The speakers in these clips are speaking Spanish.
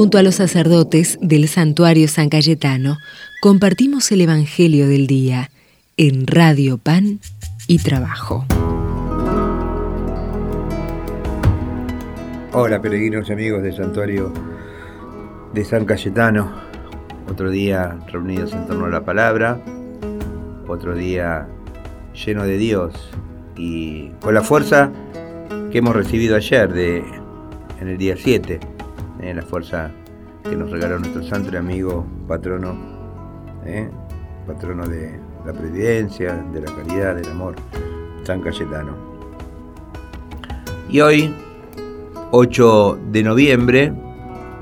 Junto a los sacerdotes del santuario San Cayetano, compartimos el Evangelio del Día en Radio Pan y Trabajo. Hola peregrinos y amigos del santuario de San Cayetano. Otro día reunidos en torno a la palabra, otro día lleno de Dios y con la fuerza que hemos recibido ayer de, en el día 7 eh, la fuerza que nos regaló nuestro santo amigo patrono, eh, patrono de la previdencia, de la caridad, del amor, San Cayetano. Y hoy, 8 de noviembre,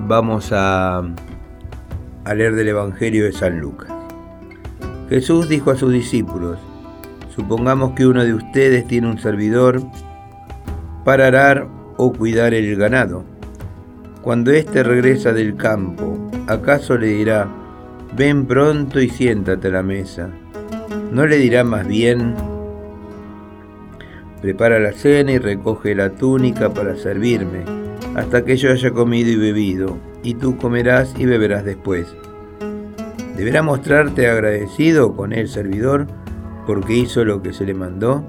vamos a, a leer del Evangelio de San Lucas. Jesús dijo a sus discípulos, supongamos que uno de ustedes tiene un servidor para arar o cuidar el ganado cuando éste regresa del campo, ¿acaso le dirá, ven pronto y siéntate a la mesa? ¿No le dirá más bien, prepara la cena y recoge la túnica para servirme, hasta que yo haya comido y bebido, y tú comerás y beberás después? ¿Deberá mostrarte agradecido con el servidor porque hizo lo que se le mandó?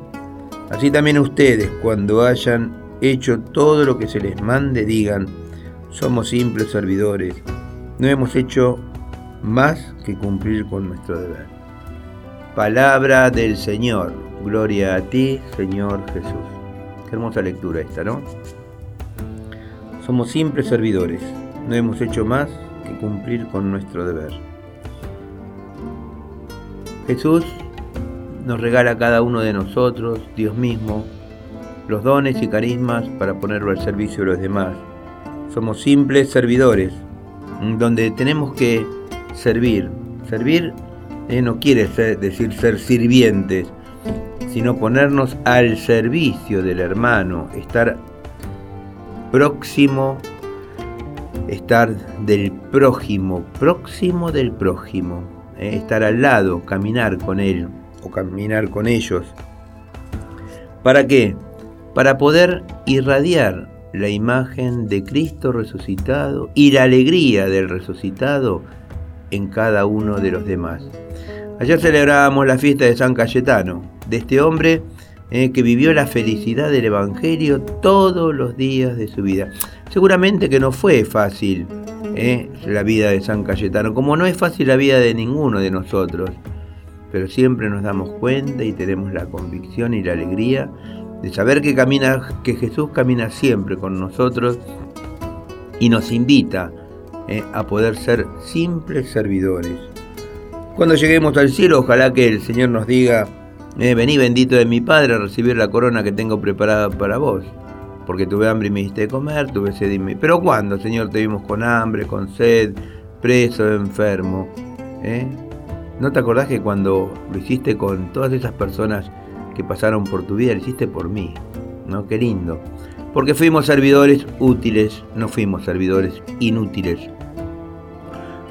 Así también ustedes, cuando hayan hecho todo lo que se les mande, digan, somos simples servidores. No hemos hecho más que cumplir con nuestro deber. Palabra del Señor. Gloria a ti, Señor Jesús. Qué hermosa lectura esta, ¿no? Somos simples servidores. No hemos hecho más que cumplir con nuestro deber. Jesús nos regala a cada uno de nosotros, Dios mismo, los dones y carismas para ponerlo al servicio de los demás somos simples servidores, donde tenemos que servir. Servir eh, no quiere decir ser sirvientes, sino ponernos al servicio del hermano, estar próximo, estar del prójimo, próximo del prójimo, eh, estar al lado, caminar con él o caminar con ellos. ¿Para qué? Para poder irradiar la imagen de Cristo resucitado y la alegría del resucitado en cada uno de los demás. Ayer celebrábamos la fiesta de San Cayetano, de este hombre eh, que vivió la felicidad del Evangelio todos los días de su vida. Seguramente que no fue fácil eh, la vida de San Cayetano, como no es fácil la vida de ninguno de nosotros, pero siempre nos damos cuenta y tenemos la convicción y la alegría de saber que, camina, que Jesús camina siempre con nosotros y nos invita eh, a poder ser simples servidores. Cuando lleguemos al cielo, ojalá que el Señor nos diga, eh, vení bendito de mi Padre a recibir la corona que tengo preparada para vos. Porque tuve hambre y me diste de comer, tuve sed y me... Pero ¿cuándo, Señor, te vimos con hambre, con sed, preso, enfermo? ¿Eh? ¿No te acordás que cuando lo hiciste con todas esas personas que pasaron por tu vida, lo hiciste por mí. ¿No? Qué lindo. Porque fuimos servidores útiles, no fuimos servidores inútiles.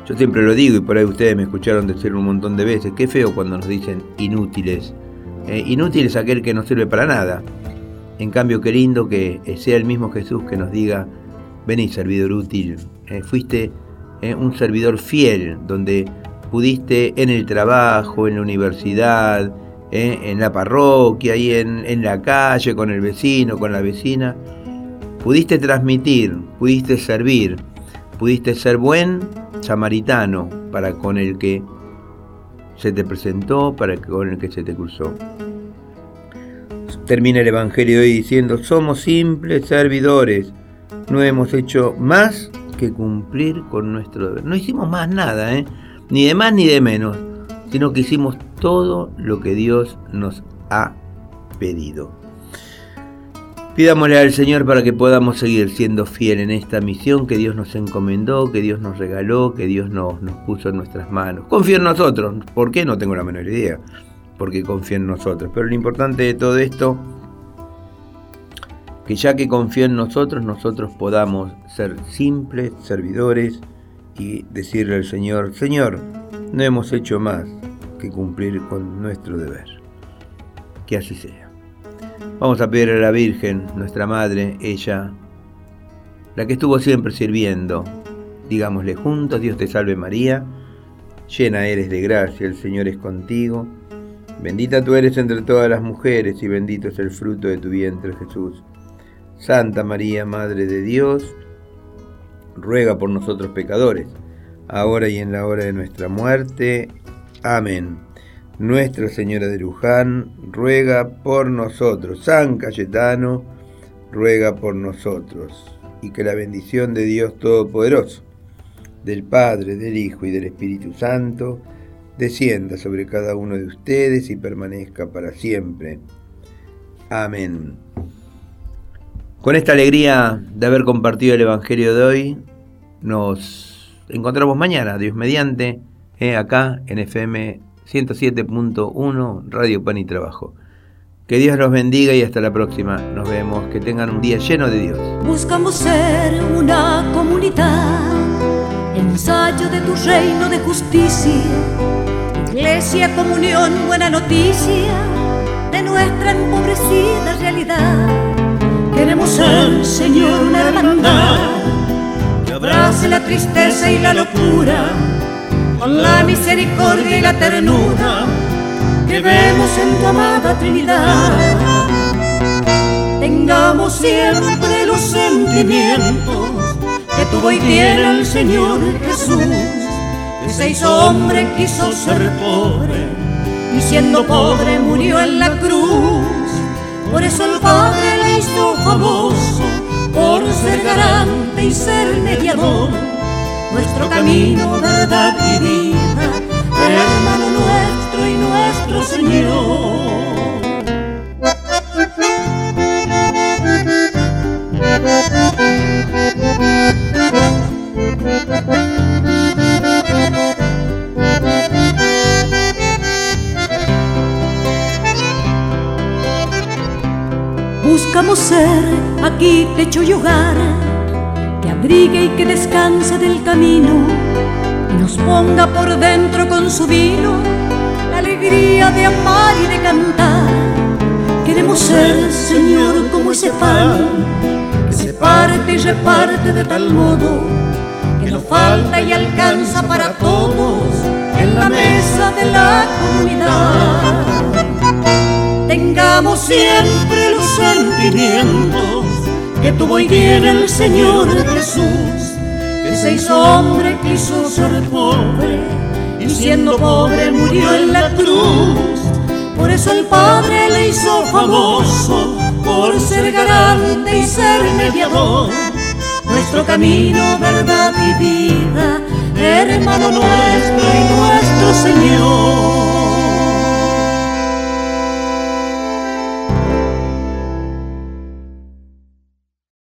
Yo siempre lo digo y por ahí ustedes me escucharon decirlo un montón de veces. Qué feo cuando nos dicen inútiles. Eh, inútil es aquel que no sirve para nada. En cambio, qué lindo que sea el mismo Jesús que nos diga, vení servidor útil. Eh, fuiste eh, un servidor fiel, donde pudiste en el trabajo, en la universidad, en la parroquia, y en, la calle, con el vecino, con la vecina. Pudiste transmitir, pudiste servir, pudiste ser buen samaritano para con el que se te presentó, para con el que se te cruzó. Termina el Evangelio hoy diciendo, somos simples servidores, no hemos hecho más que cumplir con nuestro deber. No hicimos más nada, ¿eh? ni de más ni de menos sino que hicimos todo lo que Dios nos ha pedido. Pidámosle al Señor para que podamos seguir siendo fieles en esta misión que Dios nos encomendó, que Dios nos regaló, que Dios nos, nos puso en nuestras manos. Confío en nosotros. ¿Por qué? No tengo la menor idea. Porque confío en nosotros. Pero lo importante de todo esto, que ya que confío en nosotros, nosotros podamos ser simples servidores y decirle al Señor, Señor, no hemos hecho más que cumplir con nuestro deber. Que así sea. Vamos a pedir a la Virgen, nuestra Madre, ella, la que estuvo siempre sirviendo, Digámosle juntos, Dios te salve María, llena eres de gracia, el Señor es contigo. Bendita tú eres entre todas las mujeres y bendito es el fruto de tu vientre Jesús. Santa María, Madre de Dios, ruega por nosotros pecadores, ahora y en la hora de nuestra muerte. Amén. Nuestra Señora de Luján, ruega por nosotros. San Cayetano, ruega por nosotros. Y que la bendición de Dios Todopoderoso, del Padre, del Hijo y del Espíritu Santo, descienda sobre cada uno de ustedes y permanezca para siempre. Amén. Con esta alegría de haber compartido el Evangelio de hoy, nos encontramos mañana, Dios mediante, eh, acá en FM 107.1 Radio Pan y Trabajo. Que Dios los bendiga y hasta la próxima. Nos vemos. Que tengan un día lleno de Dios. Buscamos ser una comunidad, ensayo de tu reino de justicia, iglesia, comunión, buena noticia de nuestra empobrecida realidad. Queremos ser, Señor, una hermandad que abrace la tristeza y la locura la misericordia y la ternura que vemos en tu amada Trinidad. Tengamos siempre los sentimientos que tuvo y tiene el Señor Jesús, que se hizo hombre, quiso ser pobre, y siendo pobre murió en la cruz. Por eso el Padre le hizo famoso, por ser garante y ser mediador, nuestro camino, verdad y vida, hermano nuestro y nuestro Señor. Buscamos ser aquí techo y hogar, que abrigue y que descanse del camino, y nos ponga por dentro con su vino alegría de amar y de cantar. Queremos ser, Señor, como ese pan que se parte y reparte de tal modo que no falta y alcanza para todos en la mesa de la comunidad. Tengamos siempre los sentimientos que tuvo y tiene el Señor Jesús, que se hizo hombre, quiso ser pobre, y siendo pobre murió en la cruz. Por eso el Padre le hizo famoso, por ser grande y ser mediador. Nuestro camino, verdad y vida, hermano nuestro y nuestro Señor.